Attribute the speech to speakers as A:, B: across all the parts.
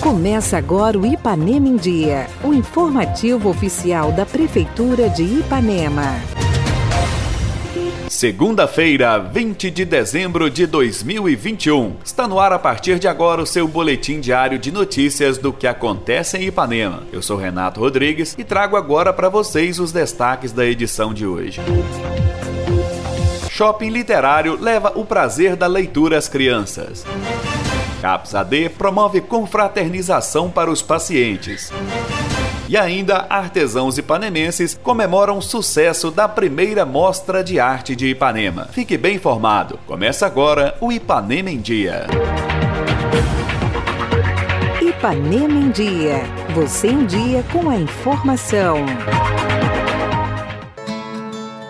A: Começa agora o Ipanema em Dia, o informativo oficial da Prefeitura de Ipanema.
B: Segunda-feira, 20 de dezembro de 2021. Está no ar a partir de agora o seu boletim diário de notícias do que acontece em Ipanema. Eu sou Renato Rodrigues e trago agora para vocês os destaques da edição de hoje. Shopping Literário leva o prazer da leitura às crianças. CAPS AD promove confraternização para os pacientes. E ainda, artesãos ipanemenses comemoram o sucesso da primeira mostra de arte de Ipanema. Fique bem informado. Começa agora o Ipanema em Dia.
A: Ipanema em Dia. Você em dia com a informação.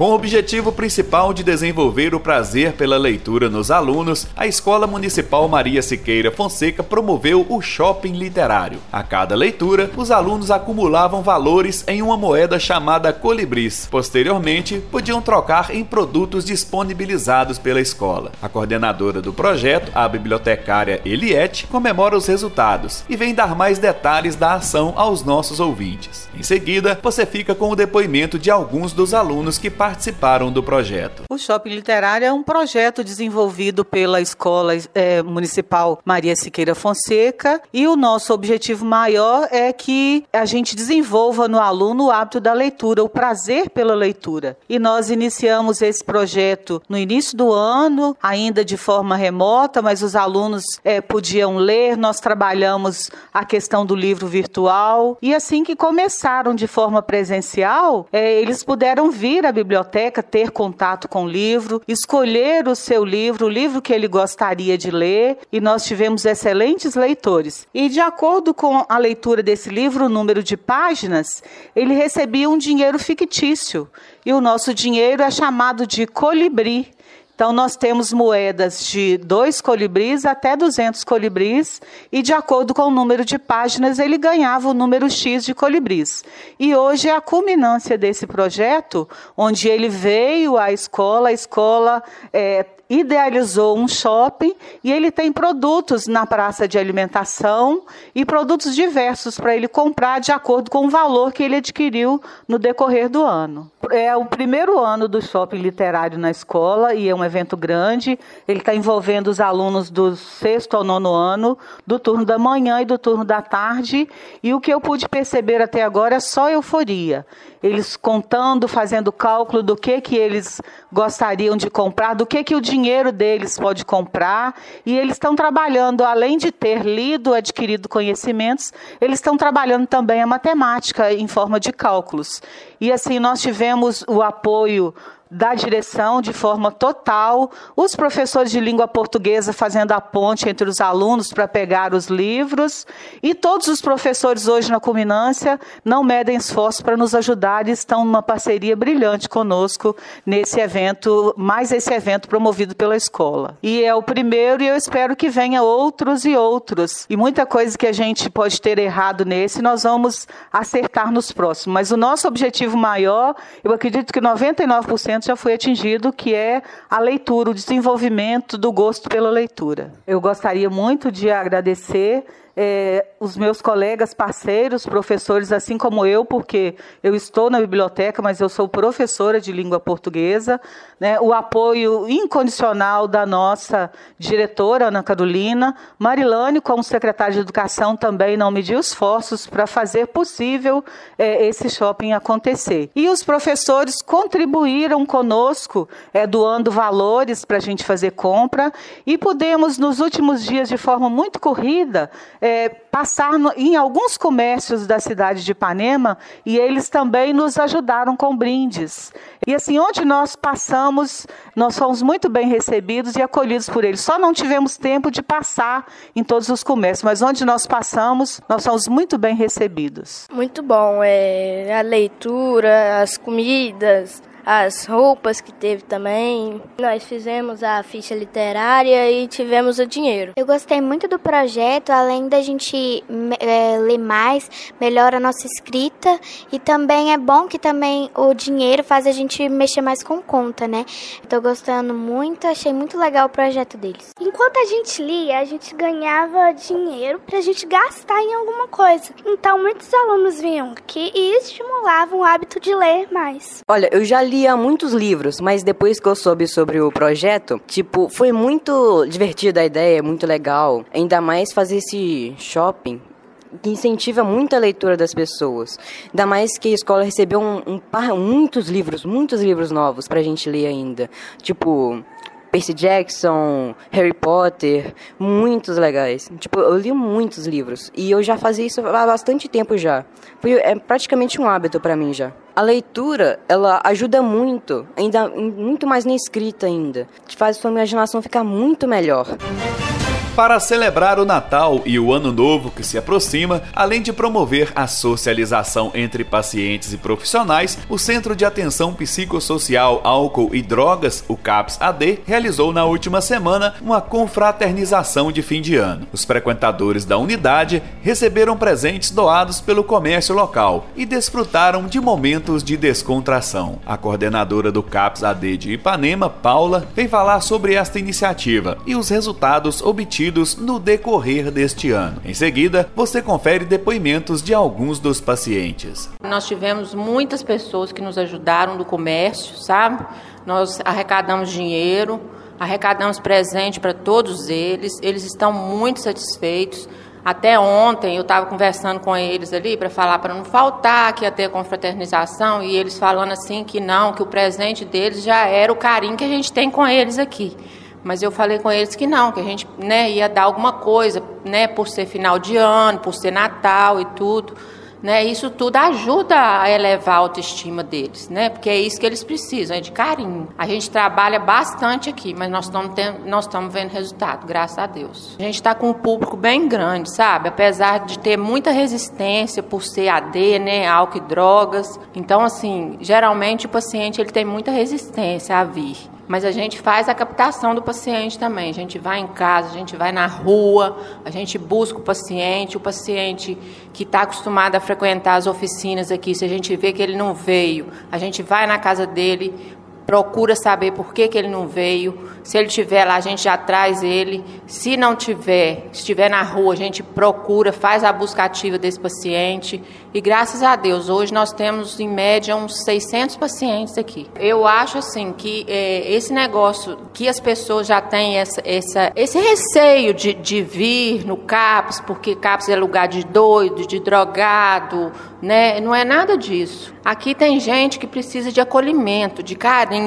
B: Com o objetivo principal de desenvolver o prazer pela leitura nos alunos, a Escola Municipal Maria Siqueira Fonseca promoveu o Shopping Literário. A cada leitura, os alunos acumulavam valores em uma moeda chamada colibris. Posteriormente, podiam trocar em produtos disponibilizados pela escola. A coordenadora do projeto, a bibliotecária Eliette, comemora os resultados e vem dar mais detalhes da ação aos nossos ouvintes. Em seguida, você fica com o depoimento de alguns dos alunos que participaram participaram do projeto.
C: O Shopping Literário é um projeto desenvolvido pela Escola é, Municipal Maria Siqueira Fonseca e o nosso objetivo maior é que a gente desenvolva no aluno o hábito da leitura, o prazer pela leitura. E nós iniciamos esse projeto no início do ano, ainda de forma remota, mas os alunos é, podiam ler. Nós trabalhamos a questão do livro virtual e assim que começaram de forma presencial, é, eles puderam vir à biblioteca biblioteca, ter contato com o livro, escolher o seu livro, o livro que ele gostaria de ler, e nós tivemos excelentes leitores. E de acordo com a leitura desse livro, o número de páginas, ele recebia um dinheiro fictício. E o nosso dinheiro é chamado de colibri. Então, nós temos moedas de dois colibris até 200 colibris, e de acordo com o número de páginas, ele ganhava o número X de colibris. E hoje é a culminância desse projeto, onde ele veio à escola, a escola é, idealizou um shopping e ele tem produtos na praça de alimentação e produtos diversos para ele comprar de acordo com o valor que ele adquiriu no decorrer do ano. É o primeiro ano do shopping literário na escola e é um evento grande. Ele está envolvendo os alunos do sexto ao nono ano, do turno da manhã e do turno da tarde. E o que eu pude perceber até agora é só euforia. Eles contando, fazendo cálculo do que que eles gostariam de comprar, do que que o dinheiro deles pode comprar, e eles estão trabalhando, além de ter lido, adquirido conhecimentos, eles estão trabalhando também a matemática em forma de cálculos. E assim, nós tivemos o apoio da direção de forma total, os professores de língua portuguesa fazendo a ponte entre os alunos para pegar os livros, e todos os professores hoje na culminância não medem esforço para nos ajudar e estão numa parceria brilhante conosco nesse evento, mais esse evento promovido pela escola. E é o primeiro e eu espero que venha outros e outros. E muita coisa que a gente pode ter errado nesse, nós vamos acertar nos próximos. Mas o nosso objetivo maior, eu acredito que 99% já foi atingido, que é a leitura, o desenvolvimento do gosto pela leitura. Eu gostaria muito de agradecer é, os meus colegas, parceiros, professores, assim como eu, porque eu estou na biblioteca, mas eu sou professora de língua portuguesa, né, o apoio incondicional da nossa diretora, Ana Carolina, Marilane, como secretária de Educação, também não mediu esforços para fazer possível é, esse shopping acontecer. E os professores contribuíram conosco, é, doando valores para a gente fazer compra, e pudemos, nos últimos dias, de forma muito corrida, é, passar no, em alguns comércios da cidade de Ipanema e eles também nos ajudaram com brindes. E assim, onde nós passamos, nós fomos muito bem recebidos e acolhidos por eles. Só não tivemos tempo de passar em todos os comércios, mas onde nós passamos, nós fomos muito bem recebidos.
D: Muito bom. É, a leitura, as comidas, as roupas que teve também. Nós fizemos a ficha literária e tivemos o dinheiro.
E: Eu gostei muito do projeto, além da gente é, ler mais, melhora a nossa escrita e também é bom que também o dinheiro faz a gente mexer mais com conta, né? Tô gostando muito, achei muito legal o projeto deles.
F: Enquanto a gente lia, a gente ganhava dinheiro pra gente gastar em alguma coisa. Então muitos alunos vinham aqui e estimulavam o hábito de ler mais.
G: Olha, eu já lia muitos livros, mas depois que eu soube sobre o projeto, tipo, foi muito divertida a ideia, muito legal. Ainda mais fazer esse shopping que incentiva muito a leitura das pessoas. Ainda mais que a escola recebeu um, um, muitos livros, muitos livros novos pra gente ler ainda. Tipo, Percy Jackson, Harry Potter, muitos legais. Tipo, eu li muitos livros e eu já fazia isso há bastante tempo já. Foi é praticamente um hábito para mim já. A leitura, ela ajuda muito, ainda muito mais na escrita ainda. Te faz sua imaginação ficar muito melhor.
B: Para celebrar o Natal e o Ano Novo que se aproxima, além de promover a socialização entre pacientes e profissionais, o Centro de Atenção Psicossocial Álcool e Drogas, o CAPS-AD, realizou na última semana uma confraternização de fim de ano. Os frequentadores da unidade receberam presentes doados pelo comércio local e desfrutaram de momentos de descontração. A coordenadora do CAPS-AD de Ipanema, Paula, vem falar sobre esta iniciativa e os resultados obtidos no decorrer deste ano. Em seguida, você confere depoimentos de alguns dos pacientes.
H: Nós tivemos muitas pessoas que nos ajudaram do comércio, sabe? Nós arrecadamos dinheiro, arrecadamos presente para todos eles, eles estão muito satisfeitos. Até ontem eu estava conversando com eles ali para falar para não faltar que ia ter confraternização e eles falando assim que não, que o presente deles já era o carinho que a gente tem com eles aqui. Mas eu falei com eles que não, que a gente né, ia dar alguma coisa, né, por ser final de ano, por ser Natal e tudo. Né, isso tudo ajuda a elevar a autoestima deles, né? Porque é isso que eles precisam, é de carinho. A gente trabalha bastante aqui, mas nós estamos nós estamos vendo resultado, graças a Deus. A gente está com um público bem grande, sabe? Apesar de ter muita resistência por ser AD, né, álcool e drogas. Então, assim, geralmente o paciente ele tem muita resistência a vir mas a gente faz a captação do paciente também. A gente vai em casa, a gente vai na rua, a gente busca o paciente, o paciente que está acostumado a frequentar as oficinas aqui, se a gente vê que ele não veio, a gente vai na casa dele, procura saber por que, que ele não veio. Se ele estiver lá, a gente já traz ele. Se não tiver, estiver na rua, a gente procura, faz a busca ativa desse paciente. E graças a Deus, hoje nós temos em média uns 600 pacientes aqui. Eu acho assim que é, esse negócio que as pessoas já têm essa, essa, esse receio de, de vir no CAPS, porque CAPS é lugar de doido, de drogado, né? Não é nada disso. Aqui tem gente que precisa de acolhimento, de carinho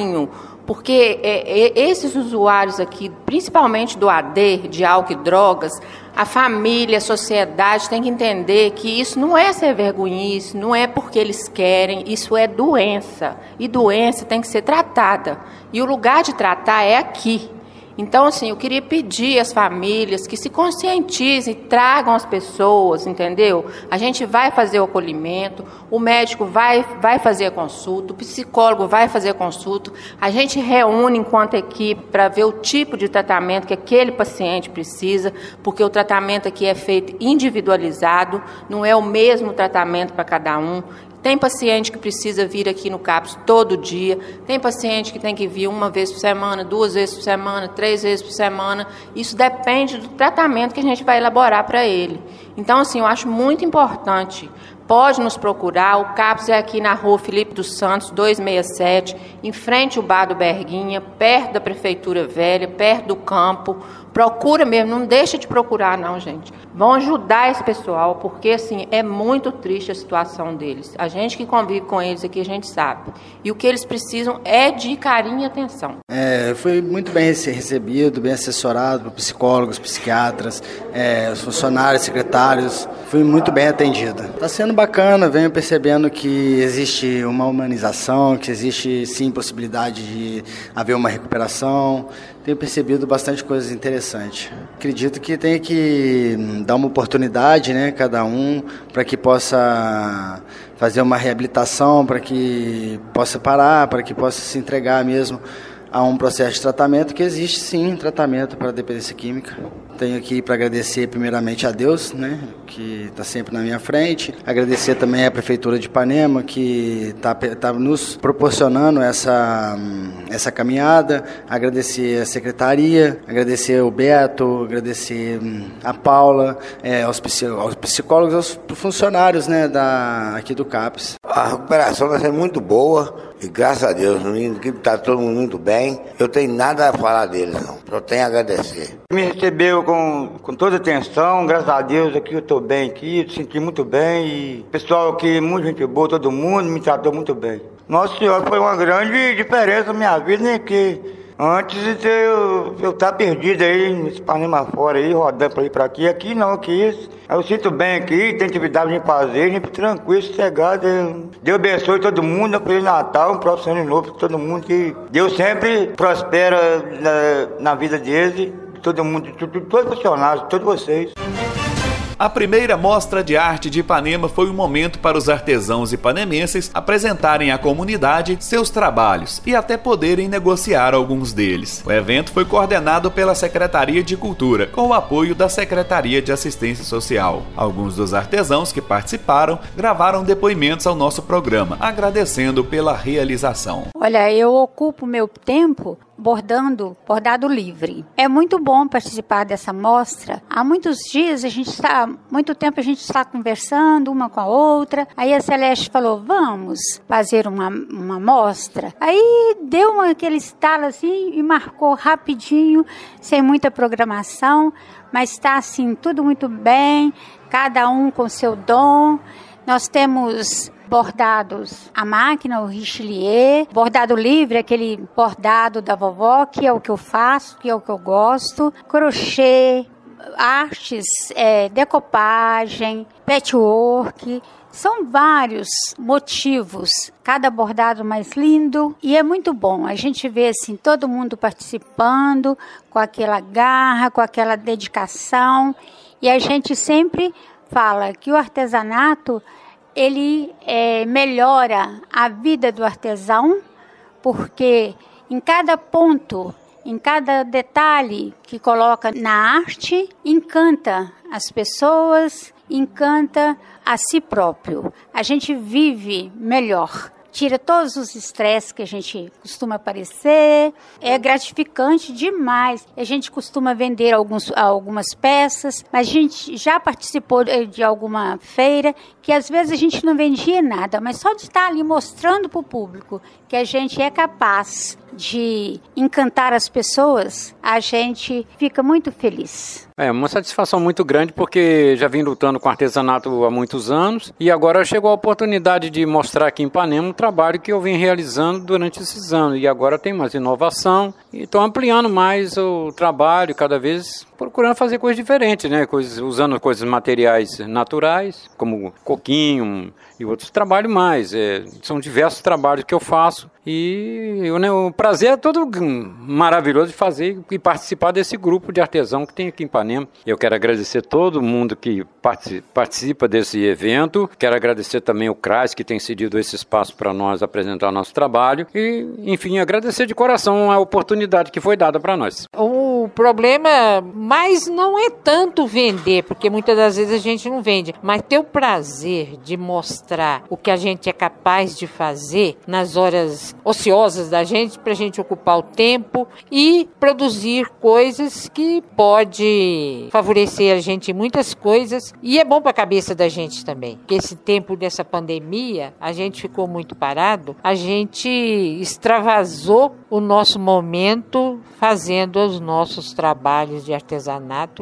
H: porque é, é, esses usuários aqui, principalmente do AD, de álcool e drogas, a família, a sociedade tem que entender que isso não é ser vergonhice, não é porque eles querem, isso é doença. E doença tem que ser tratada. E o lugar de tratar é aqui. Então, assim, eu queria pedir às famílias que se conscientizem, tragam as pessoas, entendeu? A gente vai fazer o acolhimento, o médico vai, vai fazer a consulta, o psicólogo vai fazer a consulta, a gente reúne enquanto equipe para ver o tipo de tratamento que aquele paciente precisa, porque o tratamento aqui é feito individualizado, não é o mesmo tratamento para cada um. Tem paciente que precisa vir aqui no CAPS todo dia, tem paciente que tem que vir uma vez por semana, duas vezes por semana, três vezes por semana. Isso depende do tratamento que a gente vai elaborar para ele. Então, assim, eu acho muito importante pode nos procurar. O CAPS é aqui na rua Felipe dos Santos, 267, em frente ao bar do Berguinha, perto da Prefeitura Velha, perto do campo. Procura mesmo, não deixa de procurar não, gente. Vão ajudar esse pessoal, porque assim, é muito triste a situação deles. A gente que convive com eles aqui, a gente sabe. E o que eles precisam é de carinho e atenção.
I: É, foi muito bem recebido, bem assessorado por psicólogos, psiquiatras, é, os funcionários, secretários. fui muito bem atendido. Está sendo venho percebendo que existe uma humanização, que existe sim possibilidade de haver uma recuperação. Tenho percebido bastante coisas interessantes. Acredito que tem que dar uma oportunidade, né, cada um, para que possa fazer uma reabilitação, para que possa parar, para que possa se entregar mesmo a um processo de tratamento que existe sim tratamento para dependência química. Tenho aqui para agradecer primeiramente a Deus, né, que está sempre na minha frente. Agradecer também à Prefeitura de Ipanema, que está tá nos proporcionando essa, essa caminhada. Agradecer a Secretaria, agradecer o Beto, agradecer hum, a Paula, é, aos, aos psicólogos, aos funcionários né, da, aqui do CAPS.
J: A recuperação vai ser muito boa. E graças a Deus, está todo mundo muito bem. Eu tenho nada a falar deles, não. Só tenho a agradecer.
K: Me recebeu com, com toda atenção, graças a Deus aqui eu estou bem aqui, senti muito bem. E pessoal aqui, muito gente boa, todo mundo, me tratou muito bem. Nossa Senhora, foi uma grande diferença na minha vida, né? Que antes de eu, eu tá perdido aí, nesse Panema fora aí, rodando para ir para aqui. Aqui não, aqui. Eu sinto bem aqui, tem atividade de fazer, gente tranquilo, sossegado. Deus abençoe todo mundo, um Feliz Natal, um próximo ano novo, todo mundo que Deus sempre prospera na, na vida deles, todo mundo, todos os funcionários, todos vocês.
B: A primeira mostra de arte de Ipanema foi um momento para os artesãos ipanemenses apresentarem à comunidade seus trabalhos e até poderem negociar alguns deles. O evento foi coordenado pela Secretaria de Cultura, com o apoio da Secretaria de Assistência Social. Alguns dos artesãos que participaram gravaram depoimentos ao nosso programa, agradecendo pela realização.
L: Olha, eu ocupo meu tempo bordando bordado livre. É muito bom participar dessa mostra. Há muitos dias a gente está, muito tempo a gente está conversando uma com a outra. Aí a Celeste falou: "Vamos fazer uma uma mostra". Aí deu aquele estalo assim e marcou rapidinho, sem muita programação, mas está assim tudo muito bem, cada um com seu dom. Nós temos bordados à máquina, o Richelieu, bordado livre, aquele bordado da vovó, que é o que eu faço, que é o que eu gosto, crochê, artes, é, decopagem, patchwork, são vários motivos, cada bordado mais lindo. E é muito bom. A gente vê assim todo mundo participando, com aquela garra, com aquela dedicação, e a gente sempre fala que o artesanato ele é, melhora a vida do artesão, porque em cada ponto, em cada detalhe que coloca na arte, encanta as pessoas, encanta a si próprio. A gente vive melhor tira todos os estresses que a gente costuma aparecer. É gratificante demais. A gente costuma vender alguns, algumas peças, mas a gente já participou de alguma feira que às vezes a gente não vendia nada, mas só de estar ali mostrando para o público que a gente é capaz de encantar as pessoas, a gente fica muito feliz.
M: É uma satisfação muito grande porque já vim lutando com artesanato há muitos anos e agora chegou a oportunidade de mostrar aqui em Ipanema um trabalho que eu vim realizando durante esses anos e agora tem mais inovação e estou ampliando mais o trabalho cada vez procurando fazer coisas diferentes, né? Coisas, usando coisas materiais naturais, como coquinho e outros trabalhos mais. É, são diversos trabalhos que eu faço e eu, né, o prazer é todo maravilhoso de fazer e participar desse grupo de artesão que tem aqui em Ipanema. Eu quero agradecer todo mundo que participa desse evento. Quero agradecer também o CRAS que tem cedido esse espaço para nós apresentar nosso trabalho. E, enfim, agradecer de coração a oportunidade que foi dada para nós.
N: O problema mais não é tanto vender, porque muitas das vezes a gente não vende, mas ter o prazer de mostrar o que a gente é capaz de fazer nas horas ociosas da gente para a gente ocupar o tempo e produzir coisas que pode favorecer a gente em muitas coisas e é bom para a cabeça da gente também. Que esse tempo dessa pandemia a gente ficou muito parado, a gente extravasou o nosso momento fazendo os nossos trabalhos de artesanato,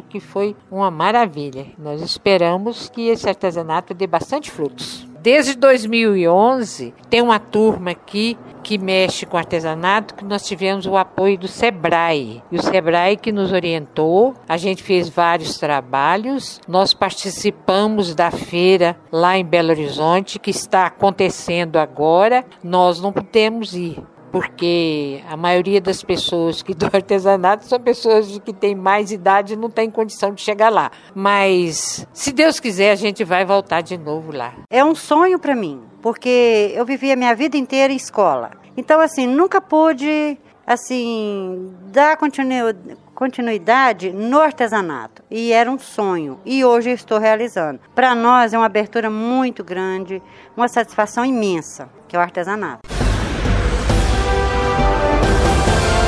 N: que foi uma maravilha. Nós esperamos que esse artesanato dê bastante frutos. Desde 2011, tem uma turma aqui que mexe com artesanato, que nós tivemos o apoio do Sebrae. E o Sebrae que nos orientou, a gente fez vários trabalhos, nós participamos da feira lá em Belo Horizonte, que está acontecendo agora, nós não podemos ir, porque a maioria das pessoas que do artesanato são pessoas que têm mais idade e não têm condição de chegar lá. Mas, se Deus quiser, a gente vai voltar de novo lá.
O: É um sonho para mim porque eu vivi a minha vida inteira em escola. Então, assim, nunca pude, assim, dar continu continuidade no artesanato. E era um sonho. E hoje eu estou realizando. Para nós é uma abertura muito grande, uma satisfação imensa, que é o artesanato.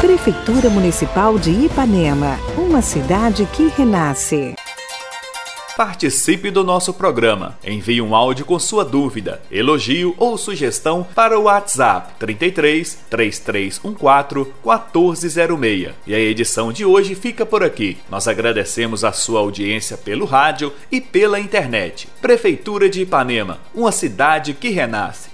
A: Prefeitura Municipal de Ipanema, uma cidade que renasce.
B: Participe do nosso programa. Envie um áudio com sua dúvida, elogio ou sugestão para o WhatsApp 33 3314 1406. E a edição de hoje fica por aqui. Nós agradecemos a sua audiência pelo rádio e pela internet. Prefeitura de Ipanema, uma cidade que renasce.